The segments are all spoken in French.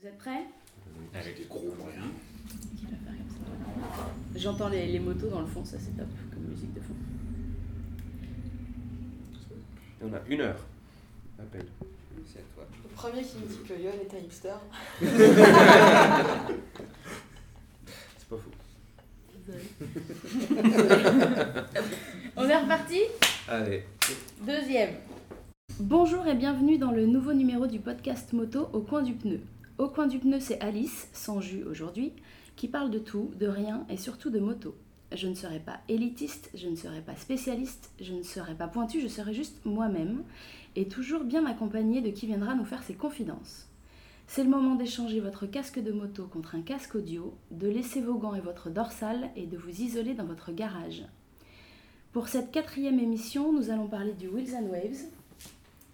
Vous êtes prêts? Avec des gros moyens. J'entends les, les motos dans le fond, ça c'est top comme musique de fond. Et on a une heure. Appel. C'est à toi. Le premier qui me dit que Yon est un hipster. C'est pas faux. On est reparti? Allez. Deuxième. Bonjour et bienvenue dans le nouveau numéro du podcast moto Au coin du pneu. Au coin du pneu, c'est Alice, sans jus aujourd'hui, qui parle de tout, de rien et surtout de moto. Je ne serai pas élitiste, je ne serai pas spécialiste, je ne serai pas pointu, je serai juste moi-même et toujours bien accompagnée de qui viendra nous faire ses confidences. C'est le moment d'échanger votre casque de moto contre un casque audio, de laisser vos gants et votre dorsale et de vous isoler dans votre garage. Pour cette quatrième émission, nous allons parler du Wheels and Waves.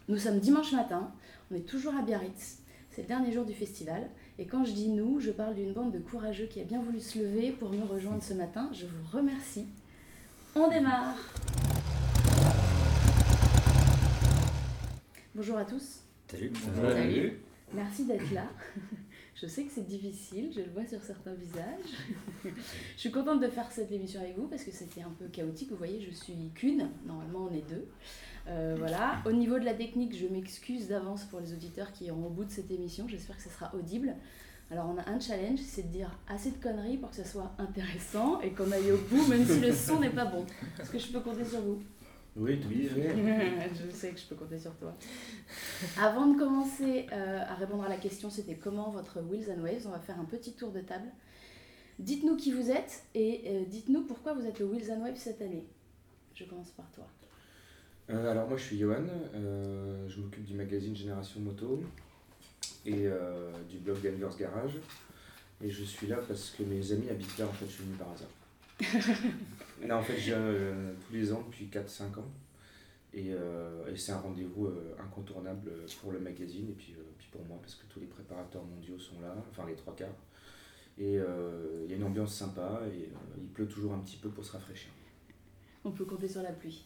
Nous sommes dimanche matin, on est toujours à Biarritz, c'est le dernier jour du festival. Et quand je dis nous, je parle d'une bande de courageux qui a bien voulu se lever pour me rejoindre ce matin. Je vous remercie. On démarre Bonjour à tous, Salut. Salut. merci d'être là. Je sais que c'est difficile, je le vois sur certains visages. je suis contente de faire cette émission avec vous parce que c'était un peu chaotique. Vous voyez, je suis qu'une, normalement on est deux. Euh, voilà. Au niveau de la technique, je m'excuse d'avance pour les auditeurs qui iront au bout de cette émission. J'espère que ce sera audible. Alors on a un challenge, c'est de dire assez de conneries pour que ce soit intéressant et qu'on aille au bout même si le son n'est pas bon. Est-ce que je peux compter sur vous? Oui, oui, oui. je sais que je peux compter sur toi. Avant de commencer euh, à répondre à la question, c'était comment votre Wheels and Waves, on va faire un petit tour de table. Dites-nous qui vous êtes et euh, dites-nous pourquoi vous êtes le Wheels and Waves cette année. Je commence par toi. Euh, alors moi je suis Johan, euh, je m'occupe du magazine Génération Moto et euh, du blog Gangers Garage. Et je suis là parce que mes amis habitent là, en fait je suis venu par hasard. là en fait je viens euh, tous les ans depuis 4-5 ans. Et, euh, et c'est un rendez-vous euh, incontournable pour le magazine et puis, euh, puis pour moi parce que tous les préparateurs mondiaux sont là, enfin les trois quarts. Et euh, il y a une ambiance sympa et euh, il pleut toujours un petit peu pour se rafraîchir. On peut compter sur la pluie.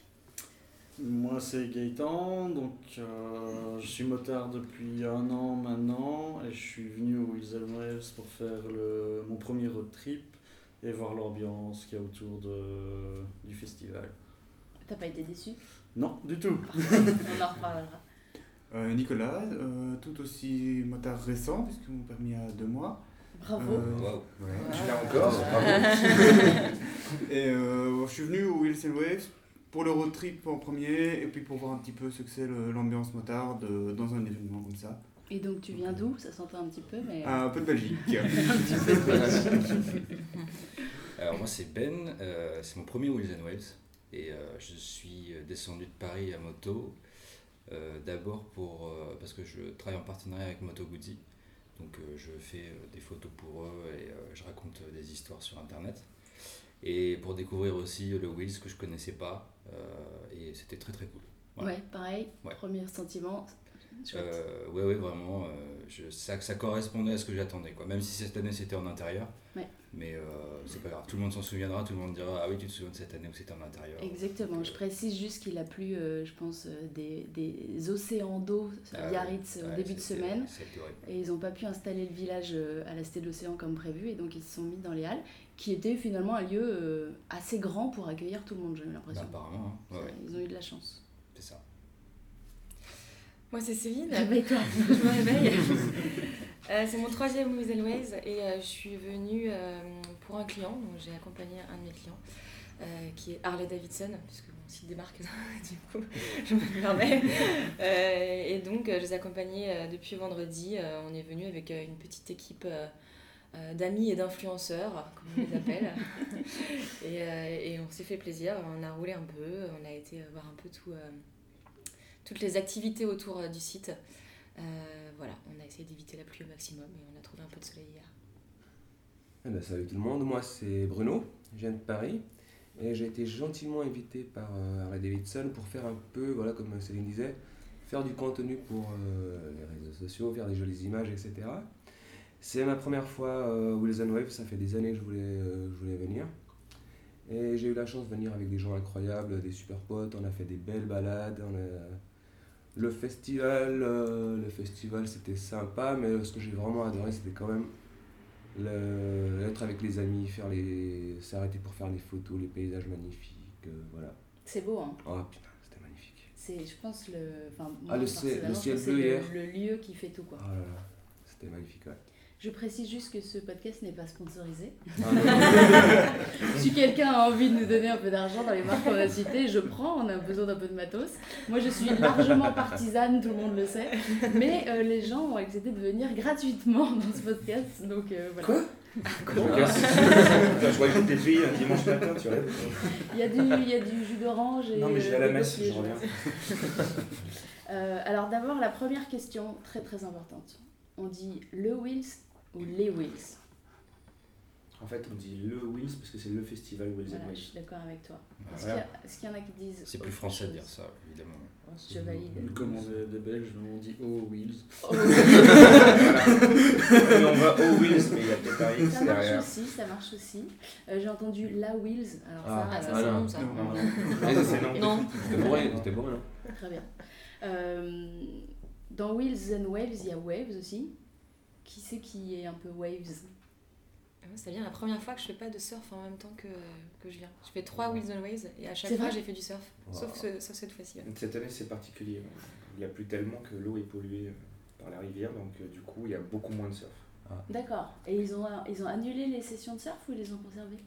Moi c'est Gaëtan, donc euh, je suis motard depuis un an maintenant et je suis venu au Wheels and Waves pour faire le, mon premier road trip et voir l'ambiance qu'il y a autour de, du festival. T'as pas été déçu? Non, du tout. On en reparlera. Euh, Nicolas, euh, tout aussi motard récent, puisque mon permis a deux mois. Bravo. Euh, Wow. ouais. Tu l'as encore? Bravo. Et euh, je suis venu au and Waves pour le road trip en premier, et puis pour voir un petit peu ce que c'est l'ambiance motard de- dans un événement comme ça. Et donc tu viens d'où? Ça s'entend un petit peu, mais... Un peu de Belgique. un petit peu de Belgique. Alors moi c'est Ben, euh, c'est mon premier Wheels and Waves et euh, je suis descendu de Paris à moto euh, d'abord pour euh, parce que je travaille en partenariat avec Moto Guzzi donc euh, je fais euh, des photos pour eux et euh, je raconte euh, des histoires sur internet et pour découvrir aussi le Wheels que je connaissais pas euh, et c'était très très cool. Voilà. Ouais, pareil. Ouais. Premier sentiment. Euh, ouais, ouais, vraiment, euh, je, ça, ça correspondait à ce que j'attendais, quoi. Même si cette année c'était en intérieur, Ouais. mais euh, c'est pas grave. Tout le monde s'en souviendra, tout le monde dira Ah oui, tu te souviens de cette année où c'était en intérieur. Exactement, je précise juste qu'il a plu, euh, je pense, des, des océans d'eau à Biarritz au ouais, début de semaine. Et ils n'ont pas pu installer le village à la Cité de l'Océan comme prévu, et donc ils se sont mis dans les halles, qui était finalement un lieu assez grand pour accueillir tout le monde, j'ai eu Bah, l'impression. apparemment, hein. ouais, Ils ont eu de la chance. c'est ça. Moi c'est Céline. Réveille-toi. je me réveille. Euh, c'est mon troisième and Waves et euh, je suis venue euh, pour un client, donc j'ai accompagné un de mes clients qui est Harley Davidson, puisque mon site démarque, du coup je me permets. Et donc je les ai accompagnés depuis vendredi. On est venu avec une petite équipe d'amis et d'influenceurs, comme on les appelle. et, et on s'est fait plaisir, on a roulé un peu, on a été voir un peu tout, toutes les activités autour euh, du site. Euh, voilà, on a essayé d'éviter la pluie au maximum et on a trouvé un peu de soleil hier. Eh ben, salut tout le monde, moi c'est Bruno, je viens de Paris et j'ai été gentiment invité par euh, Harley Davidson pour faire un peu, voilà comme Céline disait, faire du contenu pour les réseaux sociaux, faire des jolies images, etc. C'est ma première fois euh, Wheels and Waves, ça fait des années que je voulais, je voulais venir. Et j'ai eu la chance de venir avec des gens incroyables, des super potes, on a fait des belles balades, on a, Le festival, euh, le festival c'était sympa, mais ce que j'ai vraiment adoré c'était quand même le- être avec les amis, faire les, s'arrêter pour faire les photos, les paysages magnifiques, euh, voilà. C'est beau, hein. Oh putain, c'était magnifique. C'est, je pense, le. Enfin, Ah, le ciel- le bleu hier. Le, le lieu qui fait tout, quoi. Là là, c'était magnifique, ouais. Je précise juste que ce podcast n'est pas sponsorisé. Ah, si quelqu'un a envie de nous donner un peu d'argent dans les marques qu'on a citées, je prends, on a besoin d'un peu de matos. Moi je suis largement partisane, tout le monde le sait, mais euh, les gens ont accepté de venir gratuitement dans ce podcast, donc euh, voilà. Quoi? Quoi? Je croyais que t'étais payé un dimanche matin, tu rêves. il, y a du, il y a du jus d'orange et... Non, mais je vais à la euh, messe, je reviens. Euh, alors d'abord, la première question, très très importante. On dit le Wills ou les Wills En fait, on dit le Wills parce que c'est le festival Wills Voilà, and je Waves. suis d'accord avec toi. Est-ce Voilà. qu'il y, en a qui disent C'est plus français de dire ça, évidemment. Je valide. Comme on est des Belges, on dit Oh Wheels. Oh, Et on va au Wills, mais il y a peut-être un X ça marche derrière. aussi, ça marche aussi. Euh, J'ai entendu la Wills. Alors Ah, Ah, ça, ça, Ah, c'est non. ça. Non, non, non. Ouais, Ça, c'est non. Non. C'était bourré, c'était bourré, non euh, très bien. Euh, dans Wheels and Waves, il y a Waves aussi. Qui c'est qui est un peu Waves? Moi, C'est bien la première fois que je fais pas de surf en même temps que, que je viens. Je fais trois Wheels and Waves et à chaque fois j'ai fait du surf. Sauf, ce- sauf cette fois-ci. ouais. Cette année, c'est particulier. Il a plu tellement que l'eau est polluée euh, par la rivière, donc euh, du coup, il y a beaucoup moins de surf. D'accord. Et ils ont, ils ont annulé les sessions de surf ou ils les ont conservées?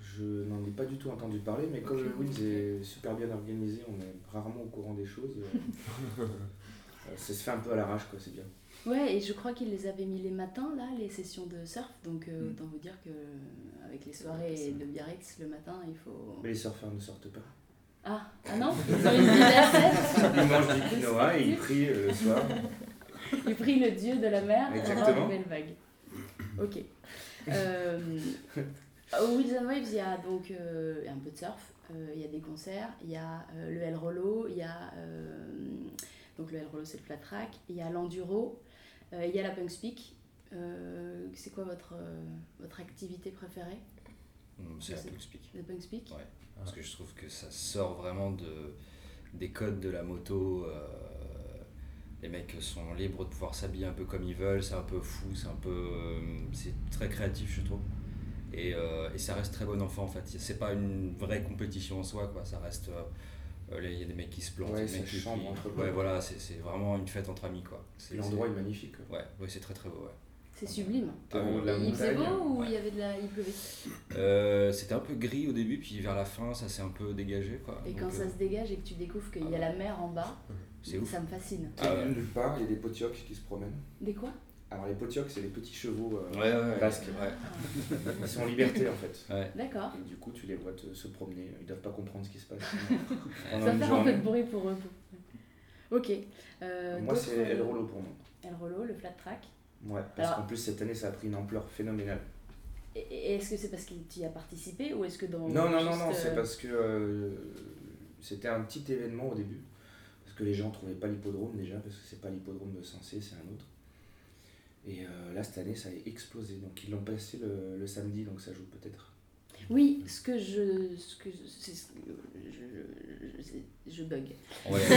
Je n'en ai pas du tout entendu parler, mais comme le Wills est super bien organisé, on est rarement au courant des choses. euh, ça se fait un peu à l'arrache, quoi, c'est bien. Ouais, et je crois qu'ils les avaient mis les matins, là, les sessions de surf. Donc euh, Mm. autant vous dire que avec les soirées de Biarritz, le matin, il faut... Mais les surfeurs ne sortent pas. Ah, ah non Ils ont une vie Ils mangent du quinoa et ils prient euh, le soir. Il prie le dieu de la mer pour avoir Exactement. une belle vague. Ok. Euh, au Wheels and Waves, il y a donc euh, un peu de surf, euh, il y a des concerts, il y a euh, le L Rollo, il y a euh, donc le L Rollo c'est le flat track, il y a l'enduro, euh, il y a la punk speak. Euh, c'est quoi votre, euh, votre activité préférée Hum, C'est la. Punk Speak. Punk speak Ouais. Parce que je trouve que ça sort vraiment de, des codes de la moto. euh, les mecs sont libres de pouvoir s'habiller un peu comme ils veulent, c'est un peu fou, c'est un peu. euh, c'est très créatif, je trouve. Et, euh, et ça reste très bon enfant en fait. C'est pas une vraie compétition en soi, quoi. Ça reste. euh, euh, là, Il y a des mecs qui se plantent, Ouais, mecs qui- chambre qui- entre Ouais, eux. voilà, c'est c'est vraiment une fête entre amis, quoi. L'endroit est magnifique. quoi. Ouais, ouais c'est très très beau, ouais. C'est sublime. La il faisait beau ou ouais. il y avait de la... il pleuvait? Euh, C'était un peu gris au début, puis vers la fin, ça s'est un peu dégagé, quoi. Et Donc, quand euh, ça se dégage et que tu découvres qu'il y a la mer en bas, ouf. ça me fascine. Ah ouais. nulle part, il y a des potiocs qui se promènent? Des quoi? Alors les potiocs, c'est les petits chevaux euh, Ouais, basques. Ouais. Ils sont en liberté en fait. Ouais. D'accord. Et du coup, tu les vois te- se promener. Ils doivent pas comprendre ce qui se passe. Ça faire un peu de bruit pour eux. Ok. Euh, Moi, c'est El Rolo pour moi. El Rolo, le flat track. Ouais, parce Alors- qu'en plus, cette année, ça a pris une ampleur phénoménale. Et, est-ce que c'est parce qu'il y a participé ou est-ce que dans. Non, non, non, non, euh, c'est parce que euh, c'était un petit événement au début. Parce que les gens trouvaient pas l'hippodrome déjà, parce que c'est pas l'hippodrome de Sensé, c'est un autre. Et euh, là, cette année, ça a explosé. Donc, ils l'ont passé le, le samedi, donc ça joue peut-être. Oui, ce que je. Ce que je, c'est ce que je, je, je bug. Ouais.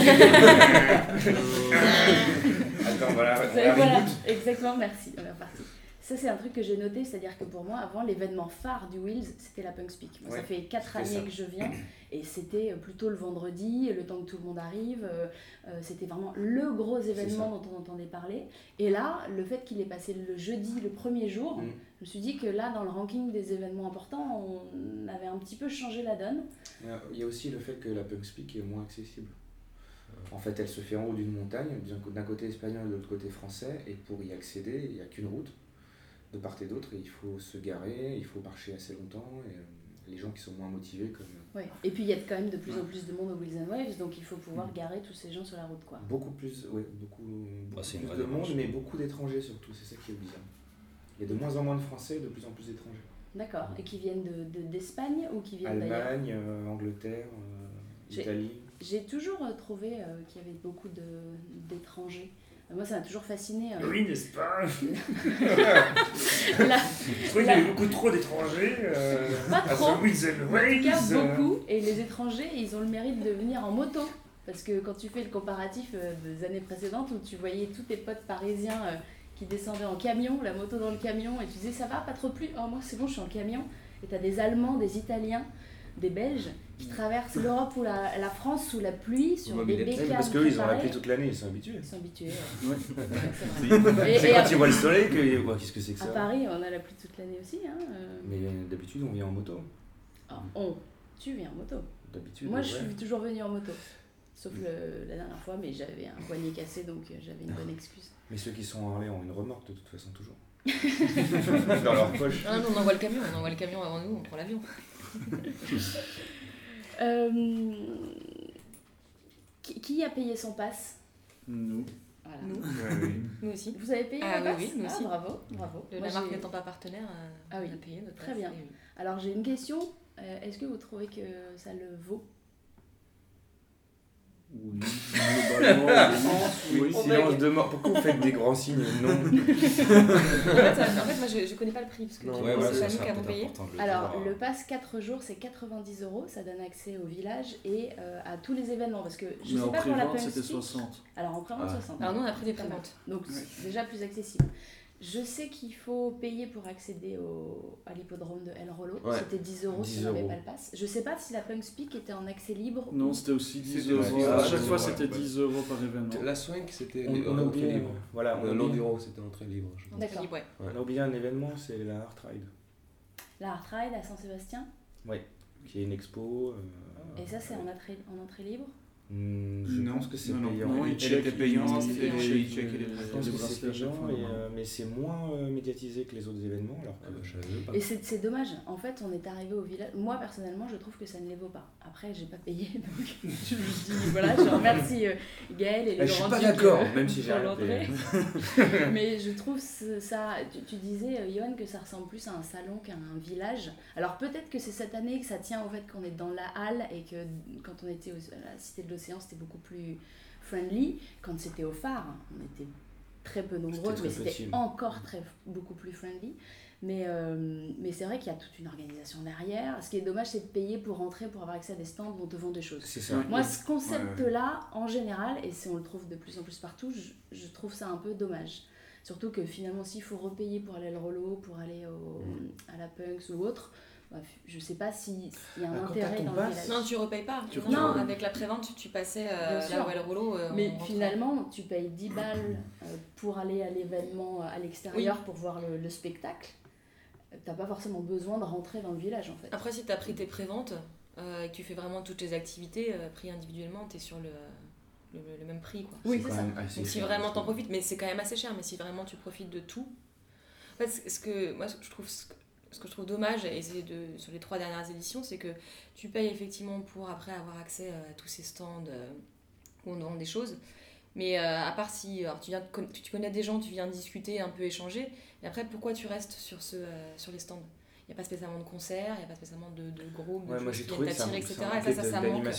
Attends, voilà, voilà, exactement, merci, on est reparti. Ça, c'est un truc que j'ai noté, c'est-à-dire que pour moi, avant, l'événement phare du Wheels, c'était la Punk Speak. Moi, ça fait 4 c'était années ça. que je viens, et c'était plutôt le vendredi, le temps que tout le monde arrive. euh, euh, c'était vraiment le gros événement dont on entendait parler. Et là, le fait qu'il ait passé le jeudi, le premier jour, Mm. je me suis dit que là, dans le ranking des événements importants, on avait un petit peu changé la donne. Euh, Il y a aussi le fait que la Punk Speak est moins accessible. En fait, elle se fait en haut d'une montagne, d'un côté espagnol, de l'autre côté français, et pour y accéder, il n'y a qu'une route, de part et d'autre, et il faut se garer, il faut marcher assez longtemps, et euh, les gens qui sont moins motivés, comme euh, Ouais. Et puis, il y a quand même de plus en plus de monde au Wheels and Waves, donc il faut pouvoir garer tous ces gens sur la route. quoi. beaucoup plus, ouais, beaucoup, beaucoup Ah, plus de monde, mais beaucoup d'étrangers surtout, c'est ça qui est bizarre. Il y a de moins en moins de Français, de plus en plus d'étrangers. D'accord. Et qui viennent d'Espagne de, d'Espagne ou qui viennent d'ailleurs Allemagne, euh, Angleterre, euh, J'ai- Italie. J'ai toujours trouvé euh, qu'il y avait beaucoup d'étrangers. Euh, Moi, ça m'a toujours fasciné. euh, Oui, n'est-ce pas là, Je trouvais qu'il y avait beaucoup trop d'étrangers. euh, Pas trop. en tout cas, beaucoup. Et les étrangers, ils ont le mérite de venir en moto. Parce que quand tu fais le comparatif euh, des années précédentes où tu voyais tous tes potes parisiens euh, qui descendaient en camion, la moto dans le camion, et tu disais ça va, pas trop plus, oh moi c'est bon, je suis en camion. Et t'as des Allemands, des Italiens, des Belges qui traversent l'Europe ou la, la France sous la pluie sur Ouais, des bécanes. Parce qu'eux, ils ont la pluie toute l'année, ils sont habitués. Ils sont habitués. Ouais. ouais. Ouais, c'est quand à- ils voient le soleil que. Qu'est-ce que c'est que À ça Paris, on a la pluie toute l'année aussi. Hein. euh. Mais d'habitude, on vient en moto. Ah, on, tu viens en moto. D'habitude. Moi, ouais. je suis toujours venue en moto. Sauf le- la dernière fois, mais j'avais un poignet cassé, donc euh, j'avais une bonne excuse. Mais ceux qui sont en Harley ont une remorque de toute façon, toujours. Dans leur poche. Ah, nous, on envoie le camion, on envoie le camion avant nous, on prend l'avion. Euh, qui, qui a payé son pass Nous. Voilà. Nous, Ouais, oui. nous aussi. Vous avez payé Ah le oui, pass oui, nous Ah, aussi. bravo, bravo. Le- Moi, la marque n'étant pas partenaire, euh, Ah oui. on a payé notre Très bien. Alors j'ai une question. Euh, Est-ce que vous trouvez que ça le vaut Oui. Globalement, oui. Oui, silence de mort. Pourquoi vous faites des grands signes Non. en, fait, ça- en fait, moi, je, je connais pas le prix, parce que ouais, voilà, c'est pas nous qui avons payé. Alors dire. le pass 4 jours c'est 90 euros, ça donne accès au village et euh, à tous les événements parce que je Mais sais en pas pour la c'était Speak. 60. Alors en prévente Ah. 60. Alors nous, on a pris des préventes. Donc Ouais. c'est déjà plus accessible. Je sais qu'il faut payer pour accéder au, à l'hippodrome de El Rolo. Ouais. C'était 10 euros si 10 on n'avait pas le pass. Je sais pas si la Punk Speak était en accès libre. Non, ou- c'était aussi 10 C'était euros. À chaque fois, c'était ouais. 10 euros par événement. La swing, c'était On, les- on a entrée libre. Voilà, on a Le oublié, Landiro, c'était entrée libre. D'accord. Ouais. on a oublié un événement, c'est la Art Ride, La Art Ride à Saint-Sébastien? qui est une expo. euh, Et ça c'est en entrée, en entrée libre? Hmm, je Non, pense que c'est payant. non, il check était payante, payante, et il il check check les Je pense que c'est payant, et, euh, mais c'est moins euh, médiatisé que les autres événements. Alors que, Ah, bah, pas. Et c'est c'est dommage. En fait, on est arrivé au village. Moi, personnellement, je trouve que ça ne les vaut pas. Après, j'ai pas payé, donc je me dis voilà, je remercie euh, Gaël et les Ah, je suis pas d'accord, euh, même si j'ai rien payé. l'entrée. Mais je trouve ça. Tu, tu disais, euh, Johan, que ça ressemble plus à un salon qu'à un village. Alors peut-être que c'est cette année que ça tient au fait qu'on est dans la halle et que quand on était au- à la Cité de l'Océan, c'était beaucoup plus friendly. Quand c'était au phare, on était très peu nombreux, mais c'était encore très, beaucoup plus friendly. Mais, euh, mais c'est vrai qu'il y a toute une organisation derrière. Ce qui est dommage, c'est de payer pour rentrer, pour avoir accès à des stands où on te vend des choses. Ça. Moi, ce concept-là, en général, et si on le trouve de plus en plus partout, je, je trouve ça un peu dommage. Surtout que finalement, s'il faut repayer pour aller au rollo, pour aller au, à la Punks ou autre, je sais pas s'il y a un Bah, quand intérêt dans le village. Non, tu repayes pas. Tu non, repayes pas. avec la prévente, tu, tu passais euh, là où est le rouleau. euh, Mais finalement, tu payes 10 balles euh, pour aller à l'événement euh, à l'extérieur pour voir le, le spectacle. Euh, T'as pas forcément besoin de rentrer dans le village en fait. Après, si tu as pris tes préventes euh, et que tu fais vraiment toutes les activités, euh, pris individuellement, tu es sur le, le, le même prix. Quoi. Oui, c'est ça. même assez Donc si vraiment t'en profites, mais c'est quand même assez cher, mais si vraiment tu profites de tout. En fait, ce- que moi ce que je trouve, ce que, je trouve dommage, et c'est de, sur les trois dernières éditions, c'est que tu payes effectivement pour après avoir accès euh, à tous ces stands euh, où on vend des choses. Mais euh, à part si alors, tu, viens de con- tu tu connais des gens, tu viens discuter, un peu échanger, et après pourquoi tu restes sur, ce, euh, sur les stands? Il n'y a pas spécialement de concerts, il n'y a pas spécialement de, de groupes, de Ouais, moi j'ai trouvé ça, etc. ça Et ça, manquait ça, de- ça manque.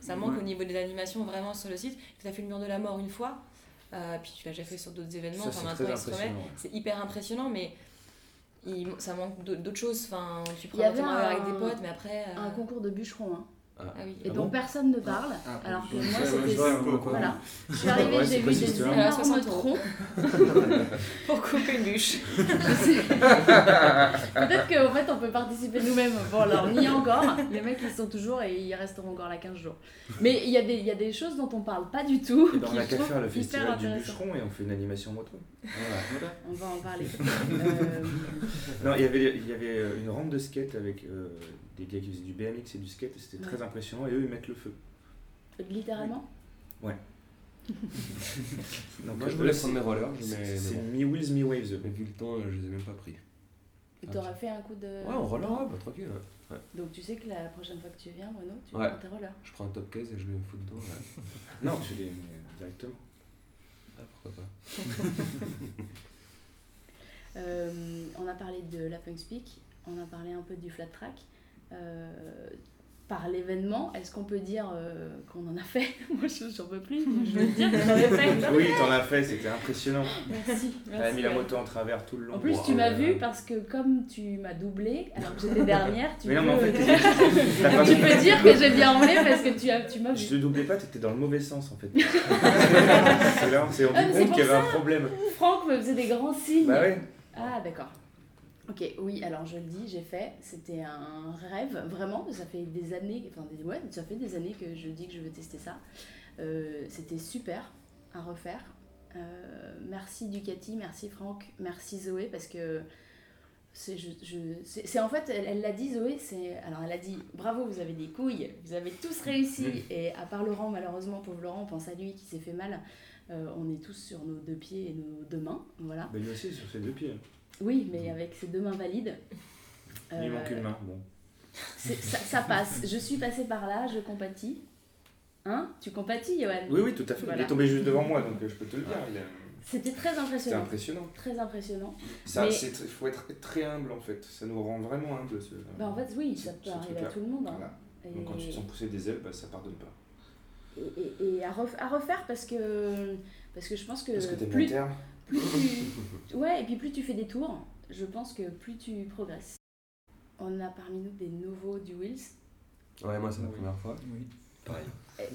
Ça manque Ouais. au niveau des animations vraiment sur le site. Tu as fait le mur de la mort une fois, euh, puis tu l'as déjà fait sur d'autres événements. Ça, Enfin, c'est maintenant, très il se remet. C'est hyper impressionnant, mais il- ça manque d'au- d'autres choses. Enfin, tu prends notamment avec un- des potes, mais après. euh, Un concours de bûcherons, hein, Ah oui. et Ah dont bon personne ne parle. Ah, Alors que moi, c'était. Voilà. Je suis arrivée, Ouais, j'ai vu des énormes 60 euros. troncs. Pour couper une bûche. Peut-être qu'en fait, on peut participer nous-mêmes. Bon, alors, on y est encore. Les mecs, ils sont toujours et ils resteront encore là 15 jours. Mais il y, a des- il y a des choses dont on parle pas du tout. Et ben, on qui a je qu'à trouve faire le festival du bûcheron et on fait une animation moto. Voilà. On va en parler. Euh, Non, il y avait, il y avait une rampe de skate avec euh, des gars qui faisaient du BMX et du skate et c'était Ouais. très impressionnant et eux ils mettent le feu. littéralement Donc, Moi, je euh, voulais prendre mes rollers, c'est- mais, C'est mais bon. mi-wheels, mi-waves. Mais vu le temps, euh, je les ai même pas pris. Et T'aurais fait un coup de. Ouais, en roller, ouais, bah, tranquille. ouais. Donc tu sais que la prochaine fois que tu viens, Bruno, tu Ouais. prends tes rollers. Je prends un top case et je vais me foutre dedans. ouais. Non, tu les mets directement. Ah, pourquoi pas. Euh, on a parlé de la Punk Speak, on a parlé un peu du flat track. Euh, par l'événement, est-ce qu'on peut dire euh, qu'on en a fait Moi, je j'en peux plus, je veux dire que j'en ai fait. Oui, t'en as fait, c'était impressionnant. Merci. T'as mis la moto en travers tout le long. En plus, Wow. tu m'as vu parce que comme tu m'as doublé, alors que j'étais dernière, tu, Mais non, mais en peux, fait, pas- tu peux dire que j'ai bien roulé parce que tu, as, tu m'as Je vu. te doublais pas, t'étais dans le mauvais sens en fait. c'est là, on s'est rendu compte qu'il y avait un problème. Franck me faisait des grands signes. Bah ouais. Ah, d'accord. Ok, oui, alors je le dis, j'ai fait. C'était un rêve, vraiment. Ça fait des années, enfin, des, ouais, ça fait des années que je dis que je veux tester ça. Euh, C'était super à refaire. Euh, merci Ducati, merci Franck, merci Zoé, parce que c'est je, je- c'est- c'est en fait, elle l'a dit Zoé, c'est alors elle a dit bravo, vous avez des couilles, vous avez tous réussi. Et à part Laurent, malheureusement, pauvre Laurent, on pense à lui qui s'est fait mal. Euh, on est tous sur nos deux pieds et nos deux mains, voilà. Bah lui aussi sur ses deux pieds. Oui, mais avec ses deux mains valides. Il lui Euh, manque une main. Bon. c'est- ça, ça passe. Je suis passée par là, je compatis. Hein? Tu compatis, Johan? Oui, oui, tout à fait. Voilà. Il est tombé juste devant moi, donc euh, je peux te le dire. il C'était très C'était impressionnant. impressionnant. Très impressionnant. Ça, Mais- c'est tr- faut être très humble en fait. Ça nous rend vraiment humble. Ce... Bah, en fait, oui, ce- ça peut arriver à tout le monde. hein. Voilà. Et, Donc quand tu te sens pousser des ailes, bah, ça pardonne pas. et, et- et à, ref- à refaire parce que, parce que je pense que, Parce que t'es plus, tu... Ouais, et puis plus tu fais des tours, je pense que plus tu progresses. On a parmi nous des nouveaux du Wills. Ouais, moi c'est la Oui. première fois. Oui. Pareil.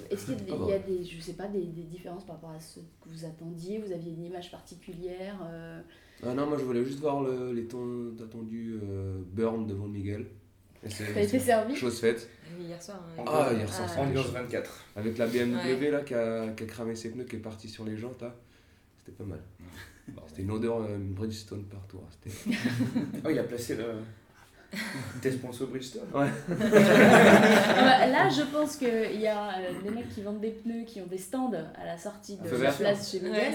Est-ce qu'il y a, des, Ah il y a des, je sais pas, des, des différences par rapport à ce que vous attendiez? Vous aviez une image particulière euh, Ah non, moi je voulais juste voir le- les temps attendus euh, burn devant Miguel. T'as été servi? chose faite. Oui, hier soir. hein. Ah, hier soir, Ah, c'était Ambiance chaud. 24. Avec la BMW Ouais. là qui a, qui a cramé ses pneus, qui est parti sur les jantes là. C'était pas mal. Bon, C'était une odeur euh, Bridgestone partout. hein. Oh, il a placé le. T'es sponsor Bridgestone Ouais. Là, je pense qu'il y a euh, des mecs qui vendent des pneus, qui ont des stands à la sortie de la place chez Miguel.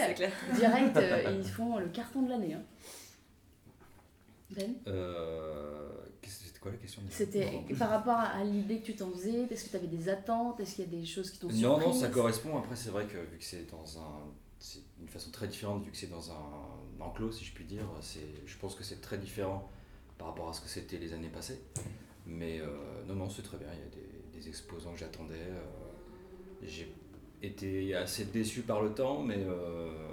Direct, euh, ils font le carton de l'année. hein. Ben? Euh, C'était quoi la question C'était par rapport à, l'idée que tu t'en faisais, est-ce que tu avais des attentes, est-ce qu'il y a des choses qui t'ont surpris Non, non, ça correspond. Après, c'est vrai que vu que c'est dans un. C'est une façon très différente, vu que c'est dans un enclos, si je puis dire. Je pense que c'est très différent par rapport à ce que c'était les années passées. Mais euh, non, non, c'est très bien. Il y a des, des exposants que j'attendais. euh, J'ai été assez déçu par le temps, mais. euh,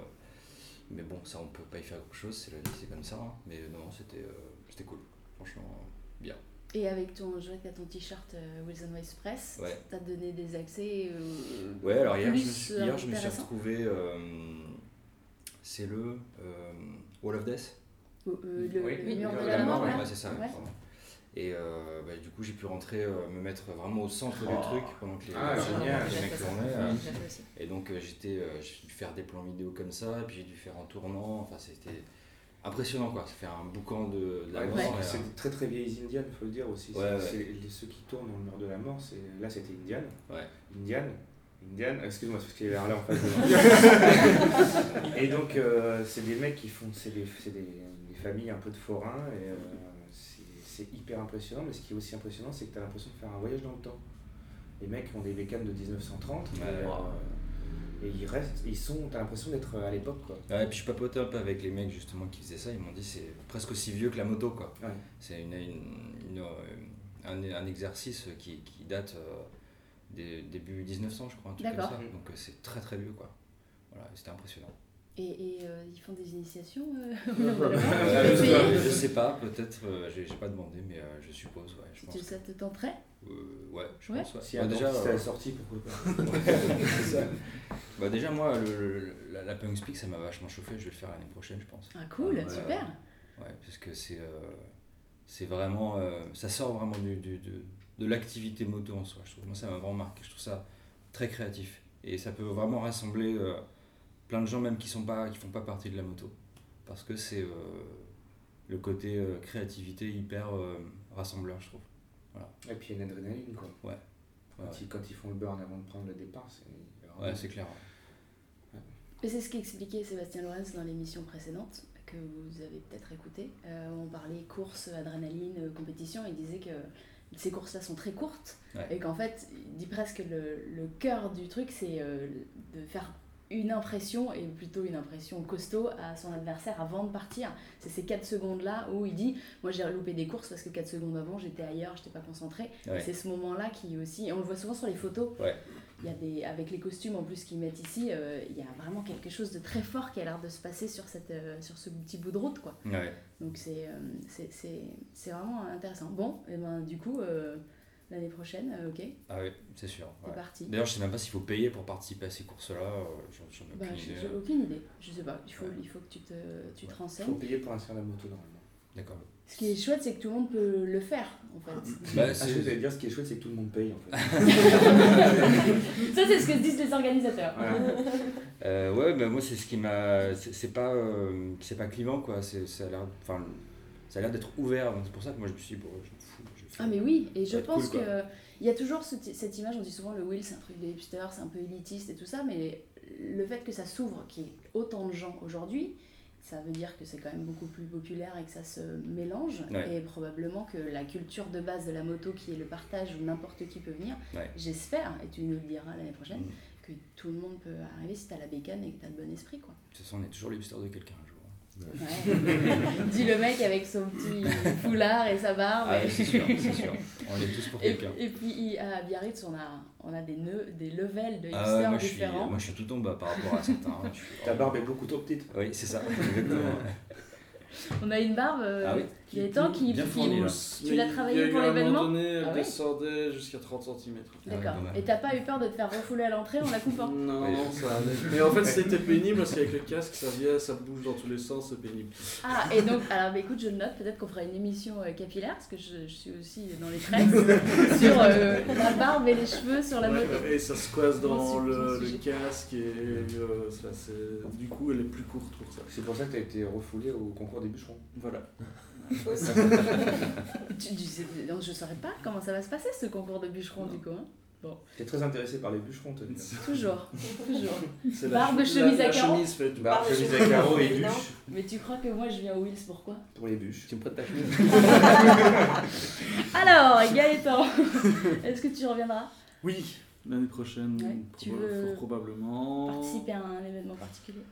mais bon, ça, on peut pas y faire quelque chose, c'est la vie, c'est comme ça. hein. Mais non, euh, c'était cool. Franchement, bien. Et avec ton, je vois que t'as ton t-shirt euh, Wilson Weiss Press, Ouais. t'as donné des accès euh, Ouais, alors hier, je me plus, suis, hier, je me suis retrouvé. euh, c'est le euh, Wall of Death euh, euh, le, Oui, le oui, mur le de mur la de la mort, Ouais, c'est ça, Ouais. Et euh, bah, du coup, j'ai pu rentrer, euh, me mettre vraiment au centre Oh. du truc pendant que les, Ah, les génial. mecs tournaient. Et donc, euh, j'étais, euh, j'ai dû faire des plans vidéo comme ça, et puis j'ai dû faire en tournant. Enfin, c'était impressionnant, quoi. Ça fait un boucan de, de la Ouais, mort. C'est des très très vieilles indiennes, faut le dire aussi. Ouais, C'est- ceux qui tournent dans le mur de la mort, c'est là c'était Indiane. Ouais. Indiane. Indiane, excuse-moi, c'est parce qu'il y avait un là en face et donc, euh, c'est des mecs qui font. C'est des, des, des familles un peu de forains, et euh, c'est- hyper impressionnant. Mais ce qui est aussi impressionnant, c'est que tu as l'impression de faire un voyage dans le temps. Les mecs ont des bécanes de 1930, Ouais. et, euh, et ils restent, ils sont, t'as l'impression d'être à l'époque, quoi. Ouais, et puis je papotais un peu avec les mecs justement qui faisaient ça, ils m'ont dit c'est presque aussi vieux que la moto quoi. Ouais. C'est une, une- une, euh, un, un exercice qui, qui date euh, des début 1900 je crois, un truc comme ça. Donc euh, c'est très très vieux quoi. Voilà, c'était impressionnant. Et, et euh, ils font des initiations euh, Ah, Tu je je sais pas, peut-être, euh, j'ai pas demandé, mais euh, je suppose, ouais. Je Si pense tu- que- ça te tenterait euh, ouais, je Ouais. pense. Ouais. Si Bah, déjà, euh, la sortie, pourquoi pas ça. Bah, déjà, moi, le, le- la, la Punk Speak, ça m'a vachement chauffé. Je vais le faire l'année prochaine, je pense. Ah cool, super Ouais, parce que c'est euh, c'est vraiment. euh, ça sort vraiment du, du- de, de l'activité moto en soi. Je trouve. Moi, ça m'a vraiment marqué. Je trouve ça très créatif. Et ça peut vraiment rassembler euh, plein de gens, même qui sont pas qui font pas partie de la moto. Parce que c'est euh, le côté euh, créativité hyper euh, rassembleur, je trouve. Et puis il y a une adrénaline, quoi. Ouais. Quand, Ouais. Ils, quand ils font le burn avant de prendre le départ, c'est. Ouais, c'est clair. Et c'est ce qu'expliquait Sébastien Lorenz dans l'émission précédente, que vous avez peut-être écouté. Euh, on parlait course, adrénaline, compétition. Il disait que ces courses-là sont très courtes Ouais. et qu'en fait, il dit presque le, le cœur du truc, c'est euh, de faire une impression, et plutôt une impression costaud, à son adversaire avant de partir. C'est ces 4 secondes-là où il dit Moi j'ai loupé des courses parce que 4 secondes avant j'étais ailleurs, j'étais pas concentré. Ouais. C'est ce moment-là qui aussi, et on le voit souvent sur les photos, Ouais. il y a des, avec les costumes en plus qu'ils mettent ici, euh, il y a vraiment quelque chose de très fort qui a l'air de se passer sur, cette, euh, sur ce petit bout de route. quoi. Ouais. Donc c'est euh, c'est- c'est c'est vraiment intéressant. Bon, et ben du coup, l'année prochaine, euh, ok, Ah oui, c'est sûr. c'est ouais. parti. D'ailleurs, je sais même pas s'il faut payer pour participer à ces courses-là. euh, J'en ai Bah, aucune j'ai idée. j'ai aucune idée, je sais pas, il faut, Ouais. il faut que tu te, tu te Il faut renseignes. payer pour inscrire la moto normalement. D'accord. Ce qui est chouette, c'est que tout le monde peut le faire en fait. Bah, Ah, c'est- ce que vous allez dire, ce qui est chouette, c'est que tout le monde paye en fait. Ça, c'est ce que disent les organisateurs. Voilà. Euh, ouais, bah, moi, c'est ce qui m'a. C'est pas, euh, c'est pas clivant, quoi. C'est- Ça a l'air enfin, ça a l'air d'être ouvert. Donc, c'est pour ça que moi, je me suis dit, bon, je m'en fous. Ah mais oui, et je pense cool, que il y a toujours ce- cette image, on dit souvent le wheel c'est un truc de hipster, c'est un peu élitiste et tout ça, mais le fait que ça s'ouvre, qu'il y ait autant de gens aujourd'hui, ça veut dire que c'est quand même beaucoup plus populaire et que ça se mélange, Ouais. et probablement que la culture de base de la moto qui est le partage où n'importe qui peut venir, Ouais. j'espère, et tu nous le diras l'année prochaine, Mm. que tout le monde peut arriver si t'as la bécane et que t'as le bon esprit quoi. De toute façon, on est toujours les hipsters de quelqu'un. Dit le mec avec son petit foulard et sa barbe. Ah, et- c'est sûr, c'est sûr. On est tous pour quelqu'un. et puis à Biarritz, on a, on a des, nœuds, des levels de Ah, hipsters ouais, moi, je suis, différents. moi, je suis tout en bas par rapport à certains. hein. Suis- Ta barbe est beaucoup trop petite. Oui, c'est ça, exactement. On a une barbe euh, Ah oui qui est temps qui. Tu l'as travaillé pour À un l'événement moment donné, elle Ah oui descendait jusqu'à 30 cm. D'accord. Ah, et t'as pas eu peur de te faire refouler à l'entrée en la coupant Non, Oui. ça allait. Mais en fait, c'était pénible parce qu'avec le casque, ça vient, ça bouge dans tous les sens, c'est pénible. Ah, et donc, alors bah, écoute, je note, peut-être qu'on fera une émission euh, capillaire, parce que je, je suis aussi dans les tresses, sur euh, la barbe et les cheveux sur la Ouais, moto. et ça se coince dans le, casque et euh, ça, c'est- du coup, elle est plus courte pour ça. C'est pour ça que tu as été refoulé au concours des bûcherons. Voilà. Tu, tu sais- donc, je saurais pas comment ça va se passer ce concours de bûcheron du coup. hein. Tu es très intéressé par les bûcherons, toi. Toujours, toujours. C'est Barbe, chemise la, à la carreaux. chemise fait tout. Barbe, chemise cheveux, à carreaux et bûches Mais tu crois que moi je viens au Wills pourquoi pour les bûches. Tu me prêtes ta chemise Alors, Gaëtan, est-ce que tu reviendras? Oui, l'année prochaine, Ouais, tu veux probablement. participer à un événement particulier?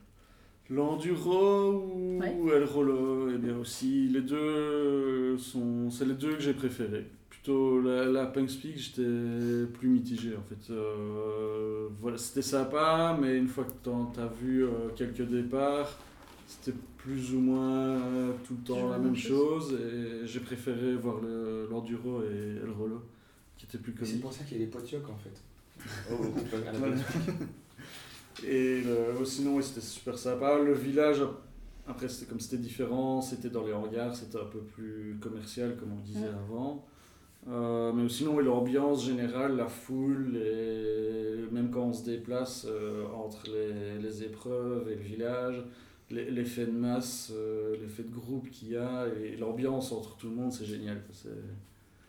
L'enduro ou Ouais. el rolo, eh bien aussi, les deux sont, c'est les deux que j'ai préférés. Plutôt la, la Punk Speak, j'étais plus mitigé en fait. Euh, voilà, c'était sympa, mais une fois que t'en- t'as vu euh, quelques départs, c'était plus ou moins euh, tout le temps la même chose. Et j'ai préféré voir le- l'enduro et el rolo, qui étaient plus C'est comiques. pour ça qu'il y a des potiocs en fait. Oh, à la Voilà. bonne. Et le- oh, sinon, ouais, c'était super sympa. Le village, après, c'était comme c'était différent, c'était dans les hangars, c'était un peu plus commercial, comme on disait avant. Euh, mais sinon, ouais, l'ambiance générale, la foule, et même quand on se déplace euh, entre les, les épreuves et le village, l'effet de masse, euh, l'effet de groupe qu'il y a, et l'ambiance entre tout le monde, c'est génial.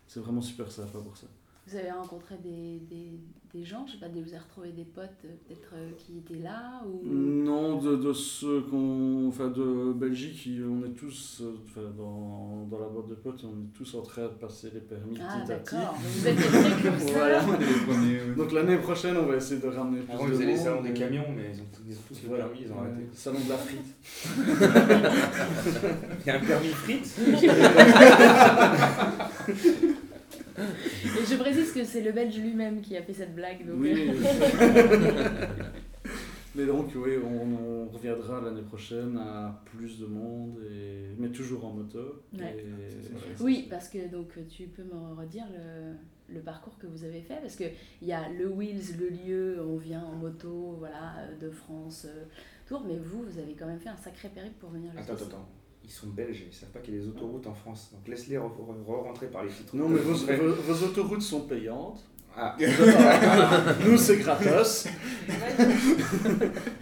C'est vraiment super sympa pour ça. Vous avez rencontré des, des, des gens, je sais pas, des- vous avez retrouvé des potes euh, peut-être euh, qui étaient là ou... Non, de, de ceux qu'on. Enfin, de Belgique, on est tous. euh, Enfin, dans, dans la boîte de potes, on est tous en train de passer les permis Ah petit à petit. d'accord, donc vous êtes des. Voilà. Donc l'année prochaine, on va essayer de ramener plus Avant, de ils faisaient les salons des camions, mais ils ont, ils ont tous le Voilà. permis, ils ont arrêté. Salon de la frite. Il y a un permis frites Et je précise que c'est le Belge lui-même qui a fait cette blague. Donc, Oui. euh, Mais donc, oui, on, on reviendra l'année prochaine à plus de monde, et... mais toujours en moto. Ouais. Et- voilà. Oui, parce que donc tu peux me redire le, le parcours que vous avez fait parce que il y a le Wheels, le lieu, on vient en moto, voilà, de France, euh, Tours, mais vous, vous avez quand même fait un sacré périple pour venir Attends, jusqu'ici. attends, attends. Ils sont belges, ils savent pas qu'il y a des autoroutes en France. Donc laisse-les re- re- re-rentrer par les petites Non, routes. mais vos, vos, vos autoroutes sont payantes. Ah, Nous, c'est gratos.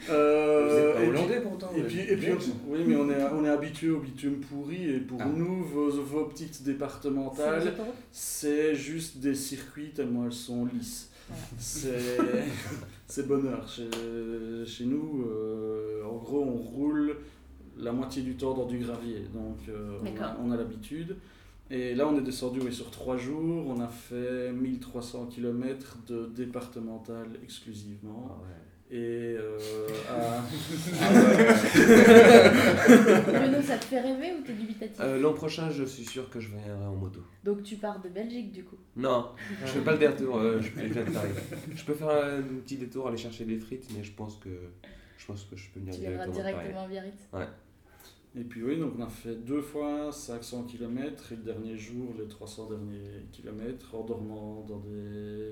Euh, vous êtes pas et puis- hollandais pourtant. Et puis, êtes et puis belges. oui, mais on est, on est habitué au bitume pourri et pour Ah. nous, vos, vos petites départementales, c'est juste des circuits tellement elles sont lisses. C'est c'est bonheur. Chez, chez nous, euh, en gros, on roule la moitié du temps dans du gravier. Donc, euh, on a, l'habitude. Et là, on est descendu oui, sur trois jours. On a fait 1300 km de départemental exclusivement. Ah ouais. Et euh, à- Bruno, ça te fait rêver ou t'es dubitatif Euh, L'an prochain, je suis sûr que je viendrai en moto. Donc tu pars de Belgique du coup. Non, je fais pas le détour, euh, je, je viens de Paris. Je peux faire un petit détour, aller chercher des frites, mais je pense que je, pense que je peux venir Tu directement, directement à Biarritz. Et puis oui, donc on a fait deux fois 500 km et le dernier jour, les 300 derniers kilomètres, en dormant dans des...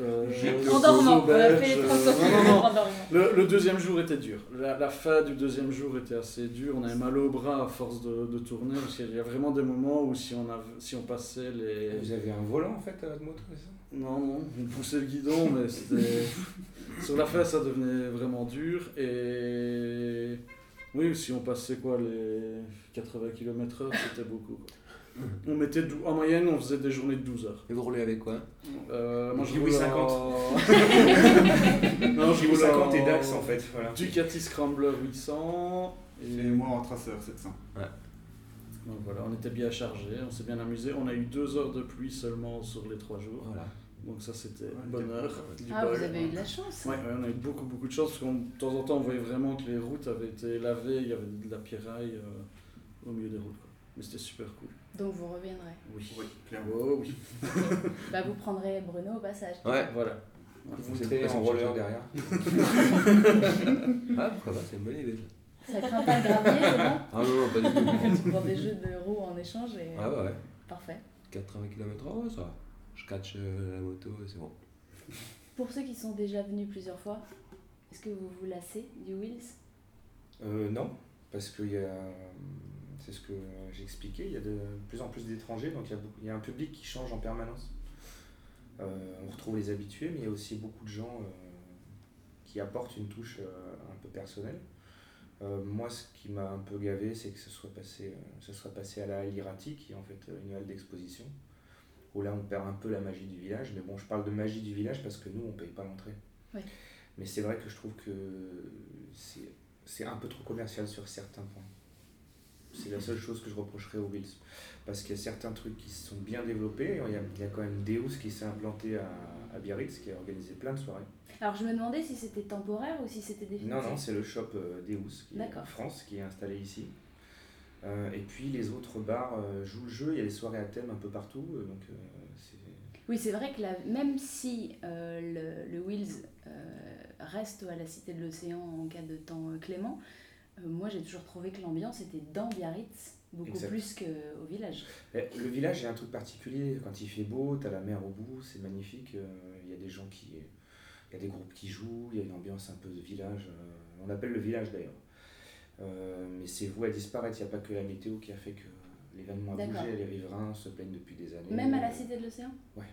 euh, En dormant, on a fait les euh, 300 non, non, km non. en dormant. Le, le deuxième jour était dur. La, la fin du deuxième jour était assez dure. On avait mal au bras à force de, de tourner. Parce qu'il y a vraiment des moments où si on, avait, si on passait les... Vous avez un volant en fait à votre moto, c'est ça? Non, non, on poussait le guidon, mais c'était. Sur la fin, ça devenait vraiment dur. Et. Oui, si on passait quoi, les 80 km/h, c'était beaucoup. quoi. On mettait dou- En moyenne, on faisait des journées de 12 heures. Et vous roulez avec quoi? Euh, moi, je roule 50. en- non, je roule 50 et Dax en fait, voilà. Ducati Scrambler 800. Et Et moi en traceur 700. donc voilà, on était bien chargé, on s'est bien amusé. On a eu deux heures de pluie seulement sur les trois jours. Voilà. Donc ça, c'était Ouais, bonheur. Ah, bol. vous avez eu de la chance. Ouais, ouais, on a eu beaucoup beaucoup de chance parce que de temps en temps on voyait vraiment que les routes avaient été lavées, il y avait de la pierraille euh, au milieu des routes. Quoi. Mais c'était super cool. Donc vous reviendrez. Oui. Oui, clairement. Oh oui. Bah vous prendrez Bruno au passage. Ouais. Voilà. Vous serez en roller derrière. Ah, pourquoi pas, c'est une bonne idée. ça. Ça craint pas le gravier, c'est bon? Ah non, non, pas du tout. Tu prends des jeux de roues en échange et Ah ouais, ouais. parfait. 80 km/h, ça va. Je catch euh, la moto et c'est bon. Pour ceux qui sont déjà venus plusieurs fois, est-ce que vous vous lassez du Wheels? Euh, non, parce que il y a, c'est ce que j'ai expliqué, il y a de plus en plus d'étrangers, donc il y, a il y a un public qui change en permanence. Euh, on retrouve les habitués, mais il y a aussi beaucoup de gens euh, qui apportent une touche euh, un peu personnelle. Euh, moi, ce qui m'a un peu gavé, c'est que ce soit passé, euh, ce soit passé à la Halle Irati, qui est en fait une halle d'exposition, où là on perd un peu la magie du village. Mais bon, je parle de magie du village parce que nous, on paye pas l'entrée. Ouais. Mais c'est vrai que je trouve que c'est un peu trop commercial sur certains points. C'est la seule chose que je reprocherais aux Bills. Parce qu'il y a certains trucs qui sont bien développés. Il y a, il y a quand même Deus qui s'est implanté à, à Biarritz, qui a organisé plein de soirées. Alors je me demandais si c'était temporaire ou si c'était définitif. Non, non, c'est le shop euh, Deus, qui est. France, qui est installé ici. Euh, et puis les autres bars euh, jouent le jeu. Il y a des soirées à thème un peu partout. donc euh, Oui, c'est vrai que la- même si le, le euh, reste à la Cité de l'Océan en cas de temps clément, moi j'ai toujours trouvé que l'ambiance était dans Biarritz beaucoup Exact. plus qu'au village. Le village, il y a un truc particulier. Quand il fait beau, tu as la mer au bout, c'est magnifique. euh, Il y a des gens qui. Il y a des groupes qui jouent, il y a une ambiance un peu de village. euh, On appelle le village d'ailleurs. Euh, mais c'est voué à disparaître. Il n'y a pas que la météo qui a fait que l'événement a bougé. Les riverains se plaignent depuis des années. Même à la Cité de l'Océan? Ouais.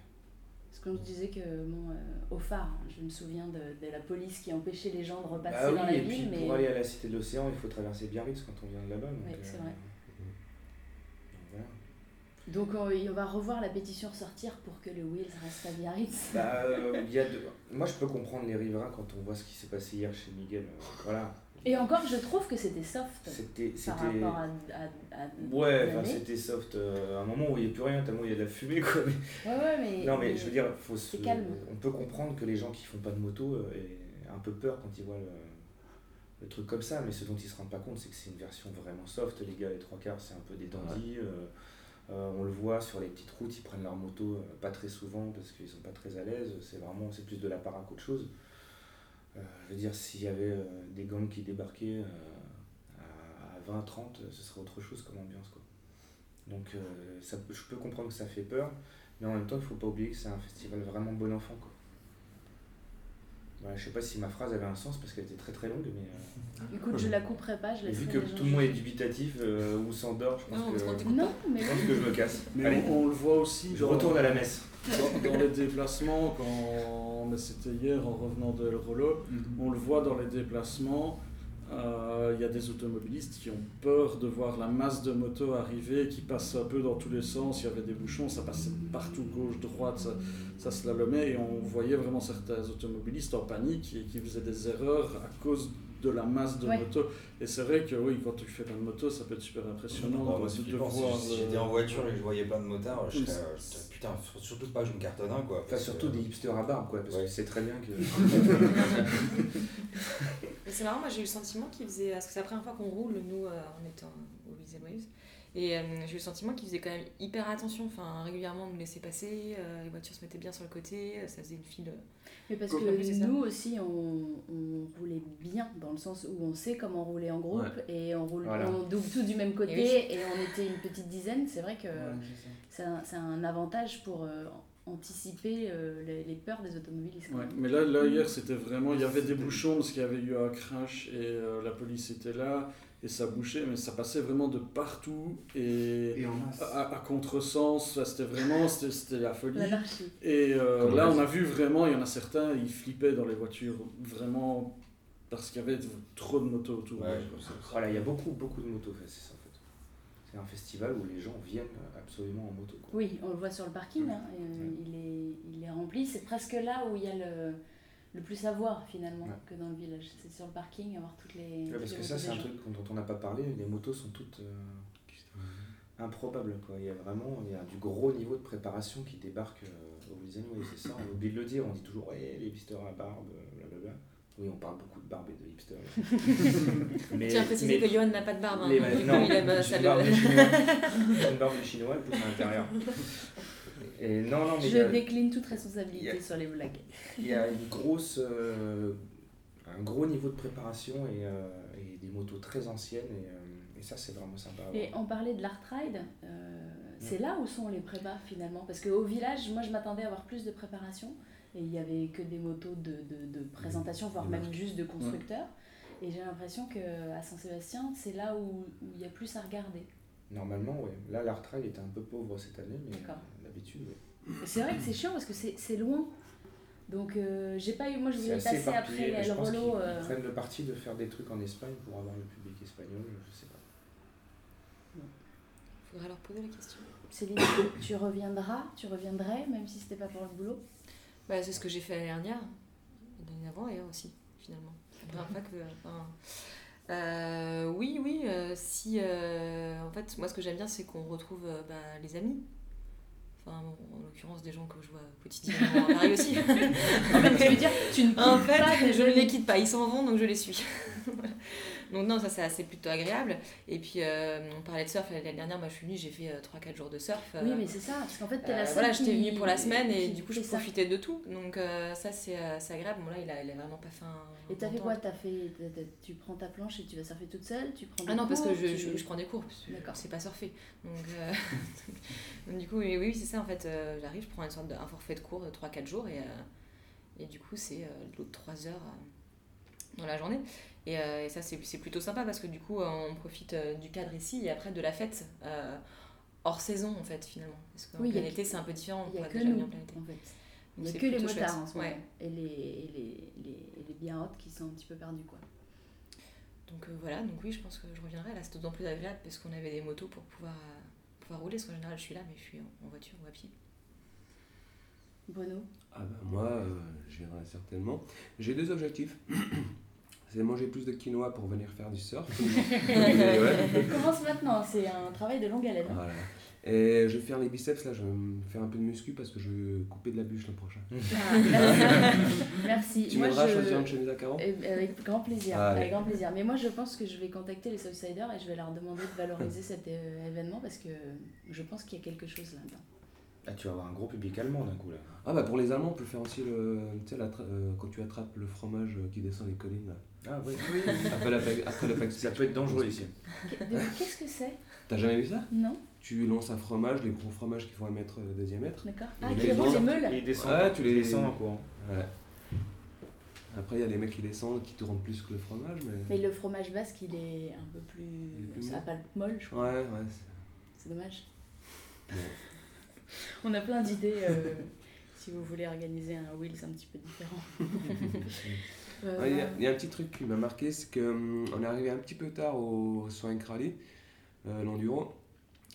Parce qu'on se disait que, bon, euh, au phare, hein, je me souviens de, de la police qui empêchait les gens de repasser Bah oui, dans la et ville, puis mais pour aller à la Cité de l'Océan, il faut traverser Biarritz quand on vient de là-bas. Ouais, c'est euh, vrai. donc donc on, va revoir la pétition ressortir pour que le Wheels reste à Biarritz. Bah, euh, il y a de- Moi, je peux comprendre les riverains quand on voit ce qui s'est passé hier chez Miguel. euh, voilà. Et encore, je trouve que c'était soft C'était. par rapport à, à, à Ouais, enfin, c'était soft euh, à un moment où il n'y a plus rien, tellement il y a de la fumée. Quoi. Mais- Ouais, ouais, mais. non, mais je veux dire, faut se- c'est calme. on peut comprendre que les gens qui font pas de moto euh, aient un peu peur quand ils voient le, le truc comme ça, mais ce dont ils se rendent pas compte, c'est que c'est une version vraiment soft. Les gars, les trois quarts, c'est un peu des dandys. euh, euh, on le voit sur les petites routes, ils prennent leur moto euh, pas très souvent parce qu'ils sont pas très à l'aise. C'est vraiment, c'est plus de la para qu'autre chose. Euh, je veux dire, s'il y avait euh, des gangs qui débarquaient euh, à, à 20-30, euh, ce serait autre chose comme ambiance. Quoi. Donc euh, ça, je peux comprendre que ça fait peur, mais en même temps, il faut pas oublier que c'est un festival vraiment bon enfant. Quoi. Voilà, je sais pas si ma phrase avait un sens parce qu'elle était très très longue, mais euh, Écoute, je la couperai pas, je laisserai vu que tout le monde est dubitatif euh, ou s'endort, je pense, Non, que, je Non, mais pense que je me casse. Mais Allez, on, on le voit aussi je dans, retourne à la messe. dans, dans les déplacements, quand mais c'était hier en revenant de El Rolo, on le voit dans les déplacements, euh, il y a des automobilistes qui ont peur de voir la masse de motos arriver, qui passent un peu dans tous les sens, il y avait des bouchons, ça passait partout, gauche, droite, ça, ça slalomait, et on voyait vraiment certains automobilistes en panique et qui faisaient des erreurs à cause de la masse de Ouais. motos. Et c'est vrai que oui, quand tu fais plein de motos, ça peut être super impressionnant quoi, moi, c'est de, voir. si j'étais en voiture et que je voyais plein de motards, je serais, putain, surtout pas que je me cartonne un quoi. Enfin, surtout que- des hipsters à barbe, quoi, parce que Ouais. c'est très bien que. Mais c'est marrant, moi j'ai eu le sentiment qu'il faisait. Parce que c'est la première fois qu'on roule, nous, euh, en étant au Wheels and Waves. Et euh, j'ai eu le sentiment qu'il faisait quand même hyper attention. Enfin, régulièrement, on nous laissait passer, euh, les voitures se mettaient bien sur le côté, euh, ça faisait une file. Mais parce que nous aussi, on, on roulait bien, dans le sens où on sait comment rouler en groupe, et on roule Voilà. on double tout du même côté, Et et, on était une petite dizaine. C'est vrai que Ouais, c'est un, avantage pour euh, anticiper euh, les, les peurs des automobilistes. Ouais, mais là, là, hier, c'était vraiment. Il y avait des bouchons parce qu'il y avait eu un crash et euh, la police était là et ça bouchait, mais ça passait vraiment de partout et Et à, à contresens. C'était vraiment c'était c'était la folie. Et euh, là, on a vu vraiment, il y en a certains, ils flippaient dans les voitures, vraiment parce qu'il y avait trop de motos autour. Ouais. Voilà, il y a beaucoup, beaucoup de motos, c'est ça en fait. C'est un festival où les gens viennent absolument en moto. Quoi. Oui, on le voit sur le parking, hein, euh, il, est, il est rempli. C'est presque là où il y a le, le plus à voir finalement Ouais. que dans le village. C'est sur le parking, avoir toutes les. Ouais, parce que ça, c'est un truc dont on n'a pas parlé. Les motos sont toutes euh, improbables. Quoi. Il y a vraiment il y a du gros niveau de préparation qui débarque euh, au Waves, c'est ça. On oublie de le dire. On dit toujours, ouais, les hipsters à barbe, euh, blablabla. Oui, on parle beaucoup de barbe et de hipsters. mais, Tiens à préciser que Johan n'a pas de barbe. hein, mais- non, il aime, ça une barbe de chinois. J'ai une barbe de chinois, elle pousse à l'intérieur. Et non, non, mais il y Je a- décline toute responsabilité a- sur les blagues. il y a une grosse, euh, un gros niveau de préparation et, euh, et des motos très anciennes et, euh, et ça c'est vraiment sympa. Et on parlait de l'art ride, euh, c'est là où sont les prépas finalement? Parce qu'au village, moi je m'attendais à avoir plus de préparation et il y avait que des motos de, de, de présentation, voire même juste de constructeurs. Et j'ai l'impression qu'à Saint-Sébastien, c'est là où il y a plus à regarder. Normalement, ouais. Là, l'art était un peu pauvre cette année, mais Et C'est vrai que c'est chiant parce que c'est c'est loin. Donc euh, j'ai pas eu, moi je voulais passer éparpillé. après qu'ils Rolo. euh, prennent le parti de faire des trucs en Espagne pour avoir le public espagnol, je sais pas. Faudra leur poser la question. Céline, tu reviendras, tu reviendrais, même si c'était pas pour le boulot? Bah, c'est ce que j'ai fait l'année dernière, et l'année avant d'ailleurs aussi, finalement. Enfin, euh, oui, oui, euh, si. euh, en fait, moi ce que j'aime bien, c'est qu'on retrouve euh, bah, les amis. Enfin, en l'occurrence, des gens que je vois quotidiennement à Paris aussi. En fait, tu veux dire, tu ne En quittes pas fait, je ne les quitte pas, ils s'en vont donc je les suis. Voilà. Donc non, ça c'est assez plutôt agréable. Et puis euh, on parlait de surf l'année dernière, moi je suis venue, j'ai fait 3-4 jours de surf. euh, Oui, mais c'est ça, parce qu'en fait, t'es euh, la seule voilà, j'étais venue pour la semaine et du coup je profitais de tout. Donc euh, ça c'est euh, agréable. Bon là il a, il a vraiment pas fait un. Et t'as fait quoi? T'as fait, tu prends ta planche et tu vas surfer toute seule? Tu prends Ah non, parce que je, prends des cours, D'accord. c'est pas surfer. Donc, euh, du coup, oui, oui c'est ça en fait. euh, J'arrive, je prends une sorte un forfait de cours de 3-4 jours et, euh, et du coup, c'est euh, de 3 heures euh, dans la journée. Et, euh, et ça, c'est c'est plutôt sympa parce que du coup, euh, on profite euh, du cadre ici et après de la fête euh, hors saison en fait, finalement. Parce qu'en Oui, plein que- été, c'est un peu différent. Il n'y a que nous, en plein été. en fait. Il n'y a c'est que les motards chouette. en ce moment. Ouais. Et les, et les, les, les bien hautes qui sont un petit peu perdus, quoi. Donc euh, voilà, donc oui, je pense que je reviendrai. Là, c'est d'autant plus agréable parce qu'on avait des motos pour pouvoir, euh, pouvoir rouler. Parce qu'en général, je suis là, mais je suis en, en voiture ou à pied. Bruno? Ah bah moi, euh, viendrai certainement. J'ai deux objectifs. C'est manger plus de quinoa pour venir faire du surf. Ouais. Commence maintenant, c'est un travail de longue haleine. Voilà. Et je vais faire les biceps là, je vais me faire un peu de muscu parce que je vais couper de la bûche l'an prochain. Ah, merci. Merci. Tu Moi, viendras je- choisir une chemise à carreaux? Eh, Avec grand plaisir, Ah, avec grand plaisir. Mais moi, je pense que je vais contacter les Southsiders et je vais leur demander de valoriser cet euh, événement parce que je pense qu'il y a quelque chose là-dedans. Ah, tu vas avoir un gros public allemand d'un coup là. Ah bah pour les Allemands, on peut faire aussi le, tu sais, la tra- euh, quand tu attrapes le fromage qui descend les collines là. Ah oui, Après, la, après le Pax ça peut être dangereux ici. Qu'est-ce que c'est? T'as jamais vu ça? Non Tu lances un fromage, les gros fromages qui font un mètre de diamètre. D'accord. Ah, qui les meules ils descendent, Ouais, tu les- descendent en courant. Ouais. Après, il y a des mecs qui descendent, qui tournent plus que le fromage, mais. Mais le fromage basque, il est un peu plus. Plus ça pas le molle, je crois. Ouais, ouais. c'est- C'est dommage. Ouais. On a plein d'idées euh, si vous voulez organiser un Wheels un petit peu différent. Euh, Ouais, Il y, a- il y a un petit truc qui m'a marqué, c'est qu'on est arrivé un petit peu tard au Soin Rally, euh, l'enduro,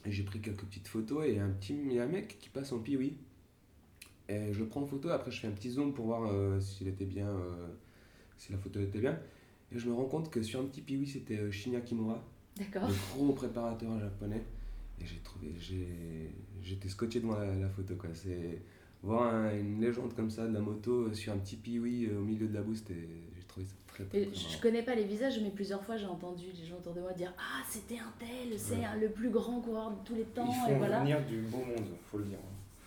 et j'ai pris quelques petites photos, et il y a un, petit, il y a un mec qui passe en piwi. Et je prends une photo, après je fais un petit zoom pour voir euh, s'il était bien, euh, si la photo était bien. Et je me rends compte que sur un petit piwi, c'était Shinya Kimura, D'accord. le gros préparateur japonais. Et j'ai trouvé, j'ai- j'étais scotché devant la, la photo quoi. C'est voir un- une légende comme ça de la moto euh, sur un petit piwi euh, au milieu de la boue, c'était- j'ai trouvé ça très très, Et très je connais pas les visages, mais plusieurs fois j'ai entendu les gens autour de moi dire Ah, c'était un tel, c'est Ouais. le plus grand coureur de tous les temps, Ils et font voilà. venir du beau monde, faut le dire.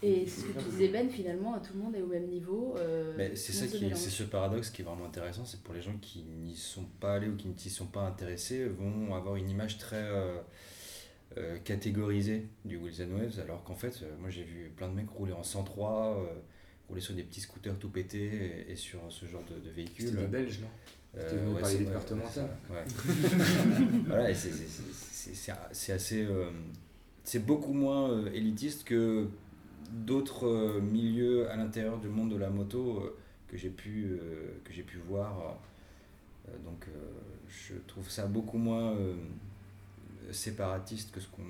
Et c'est ce que tu disais, Ben, finalement, tout le monde est au même niveau. euh, Mais c'est ça qui, c'est ce paradoxe qui est vraiment intéressant, c'est pour les gens qui n'y sont pas allés ou qui ne s'y sont pas intéressés vont avoir une image très euh, euh, catégorisée du Wheels and Waves, alors qu'en fait, euh, moi j'ai vu plein de mecs rouler en 103, euh, rouler sur des petits scooters tout pétés et, et sur ce genre de, de véhicules. C'était des Belges, non C'était venu ouais, parler départemental. ouais, voilà, c'est- assez. c'est beaucoup moins élitiste que d'autres euh, milieux à l'intérieur du monde de la moto euh, que j'ai pu, euh, que j'ai pu voir. Donc je trouve ça beaucoup moins séparatiste que ce qu'on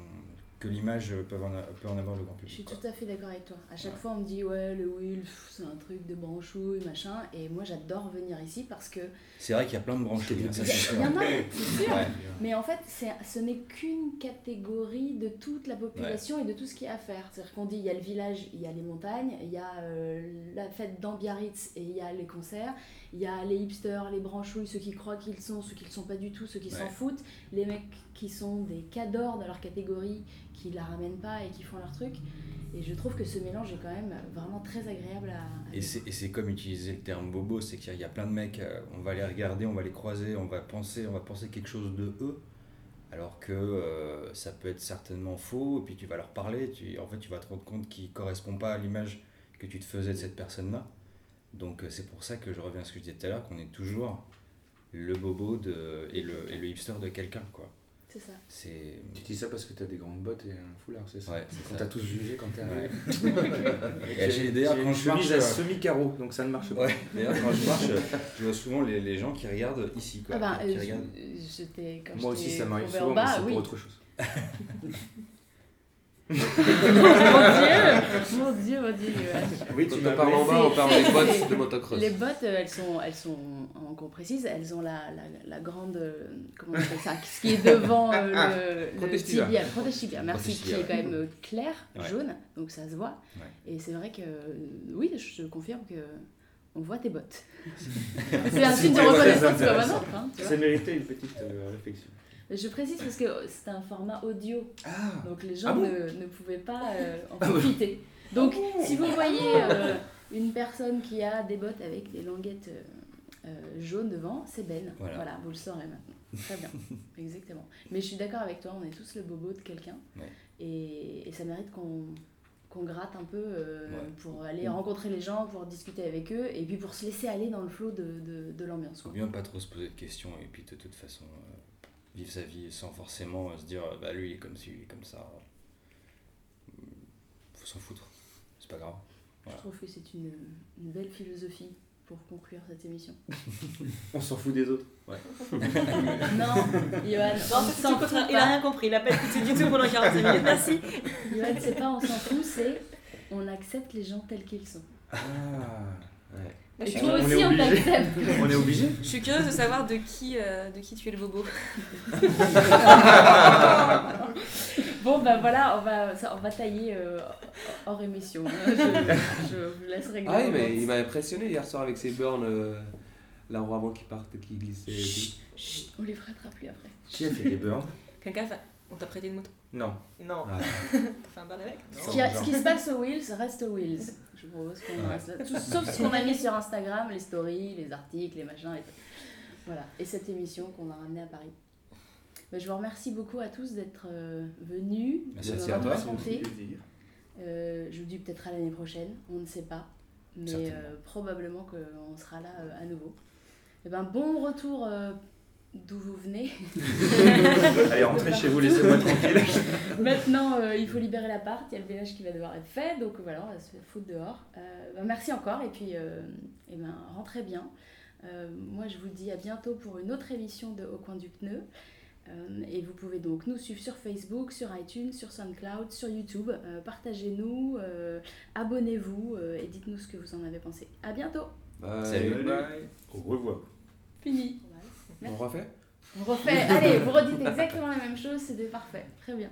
que l'image peut en, peut en avoir le grand Je public. suis quoi. tout à fait d'accord avec toi. À chaque Ouais. fois, on me dit Ouais, le pff, c'est un truc de branchouille, machin. Et moi, j'adore venir ici parce que. C'est vrai qu'il y a plein de branches. hein, ça, c'est sûr. Il y en a, c'est sûr. Ouais. Mais en fait, c'est- ce n'est qu'une catégorie de toute la population et de tout ce qu'il y a à faire. C'est-à-dire qu'on dit il y a le village, il y a les montagnes, il y a euh, la fête d'Ambiarritz et il y a les concerts, il y a les hipsters, les branchouilles, ceux qui croient qu'ils sont, ceux qui ne le sont pas du tout, ceux qui s'en Ouais. foutent, les mecs qui sont des cadors dans leur catégorie, qui la ramènent pas et qui font leur truc. Et je trouve que ce mélange est quand même vraiment très agréable à. à Et c'est, comme utiliser le terme bobo, c'est qu'il y a- il y a plein de mecs, euh, on va les regarder, on va les croiser, on va penser, on va penser quelque chose de eux, alors que euh, ça peut être certainement faux, et puis tu vas leur parler, tu, en fait tu vas te rendre compte qu'ils ne correspondent pas à l'image que tu te faisais de cette personne-là. Donc euh, c'est pour ça que je reviens à ce que je disais tout à l'heure, qu'on est toujours le bobo de, et, le, et le hipster de quelqu'un. quoi. C'est ça. C'est... Tu dis ça parce que t'as des grandes bottes et un foulard, c'est ça Ouais, c'est Quand t'as tous jugé quand t'es Ouais. arrivé. Et j'ai- d'ailleurs, quand une je marche, à euh, semi-carreau, donc ça ne marche pas. Ouais, d'ailleurs quand je marche, je vois souvent les, les gens qui regardent ici. Quoi, Ah bah, qui euh, regardent- je- quand Moi aussi, ça m'arrive souvent, en mais bas, c'est oui. pour autre chose. mon Dieu, mon Dieu, mon Dieu. Oui, tu on m'as parle en bas, on parle des bottes de motocross. Les bottes, euh, elles sont, elles sont, encore précises, elles ont la, la, la grande, euh, comment on appelle ça, ce qui est devant euh, le, le Protège-tibia. tibia, le protège-tibia, merci, qui est quand même euh, clair, Ouais. jaune, donc ça se voit. Ouais. Et c'est vrai que, oui, je te confirme que on voit tes bottes. c'est un signe de reconnaissance comme un autre. Hein. Ça méritait une petite euh, réflexion. Je précise parce que c'est un format audio, Ah donc les gens Ah bon ne, ne pouvaient pas euh, en Ah profiter. Donc si vous voyez euh, une personne qui a des bottes avec des languettes euh, jaunes devant, c'est Ben. Voilà. Voilà. vous le saurez maintenant. Très bien, exactement. Mais je suis d'accord avec toi, on est tous le bobo de quelqu'un. Ouais. Et, et ça mérite qu'on qu'on gratte un peu Ouais. pour aller rencontrer les gens, pour discuter avec eux, et puis pour se laisser aller dans le flot de, de, de l'ambiance. faut quoi. bien pas trop se poser de questions et puis de toute façon vivre sa vie sans forcément euh, se dire euh, bah lui il est comme ci, lui il est comme ça. Faut s'en foutre, c'est pas grave. Je trouve que c'est une, une belle philosophie pour conclure cette émission. On s'en fout des autres. non, Johan, Non, contraire. Il a rien compris. Il a pas écouté du tout pendant 45 minutes. Merci. Johan, c'est pas on s'en fout, c'est on accepte les gens tels qu'ils sont. Ah Moi, Et je, suis toi on aussi, est on obligé. t'accepte. On est obligé je suis curieuse de savoir de qui, euh, de qui tu es le bobo. Bon, bah voilà, on va, ça, on va tailler euh, hors émission. hein. Je, je vous laisse régler. Ah oui, mais il m'a impressionné hier soir avec ses burns, euh, la roue avant qui partait, qui glissait. Chut, on les fera plus après. Qui a fait des burns Quelqu'un fait. On t'a prêté une moto Non. Non. Ah. T'as fait un burn avec Ce qui, a- ce qui se passe aux Wheels reste aux Wheels. Je propose qu'on reste là. Tout- Sauf ce qu'on a mis sur Instagram, les stories, les articles, les machins. Et tout. Voilà. Et cette émission qu'on a ramenée à Paris. Bah, je vous remercie beaucoup à tous d'être euh, venus, Merci de à toi. Euh, je vous dis peut-être à l'année prochaine, on ne sait pas, mais Certainement. euh, probablement qu'on sera là euh, à nouveau. Et ben, bon retour euh, d'où vous venez. Allez, rentrez chez vous, laissez-moi tranquille. Maintenant, euh, il faut libérer l'appart, il y a le ménage qui va devoir être fait, donc voilà, on va se foutre dehors. Euh, ben, merci encore, et puis euh, eh ben, rentrez bien. Euh, moi, je vous dis à bientôt pour une autre émission de Au coin du pneu. Euh, et vous pouvez donc nous suivre sur Facebook, sur iTunes, sur SoundCloud, sur YouTube. Euh, Partagez-nous, euh, abonnez-vous euh, et dites-nous ce que vous en avez pensé. À bientôt. Bye. Salut. Bye. Au revoir. Fini. On refait? On refait. Allez, vous redites exactement la même chose, c'était parfait. Très bien.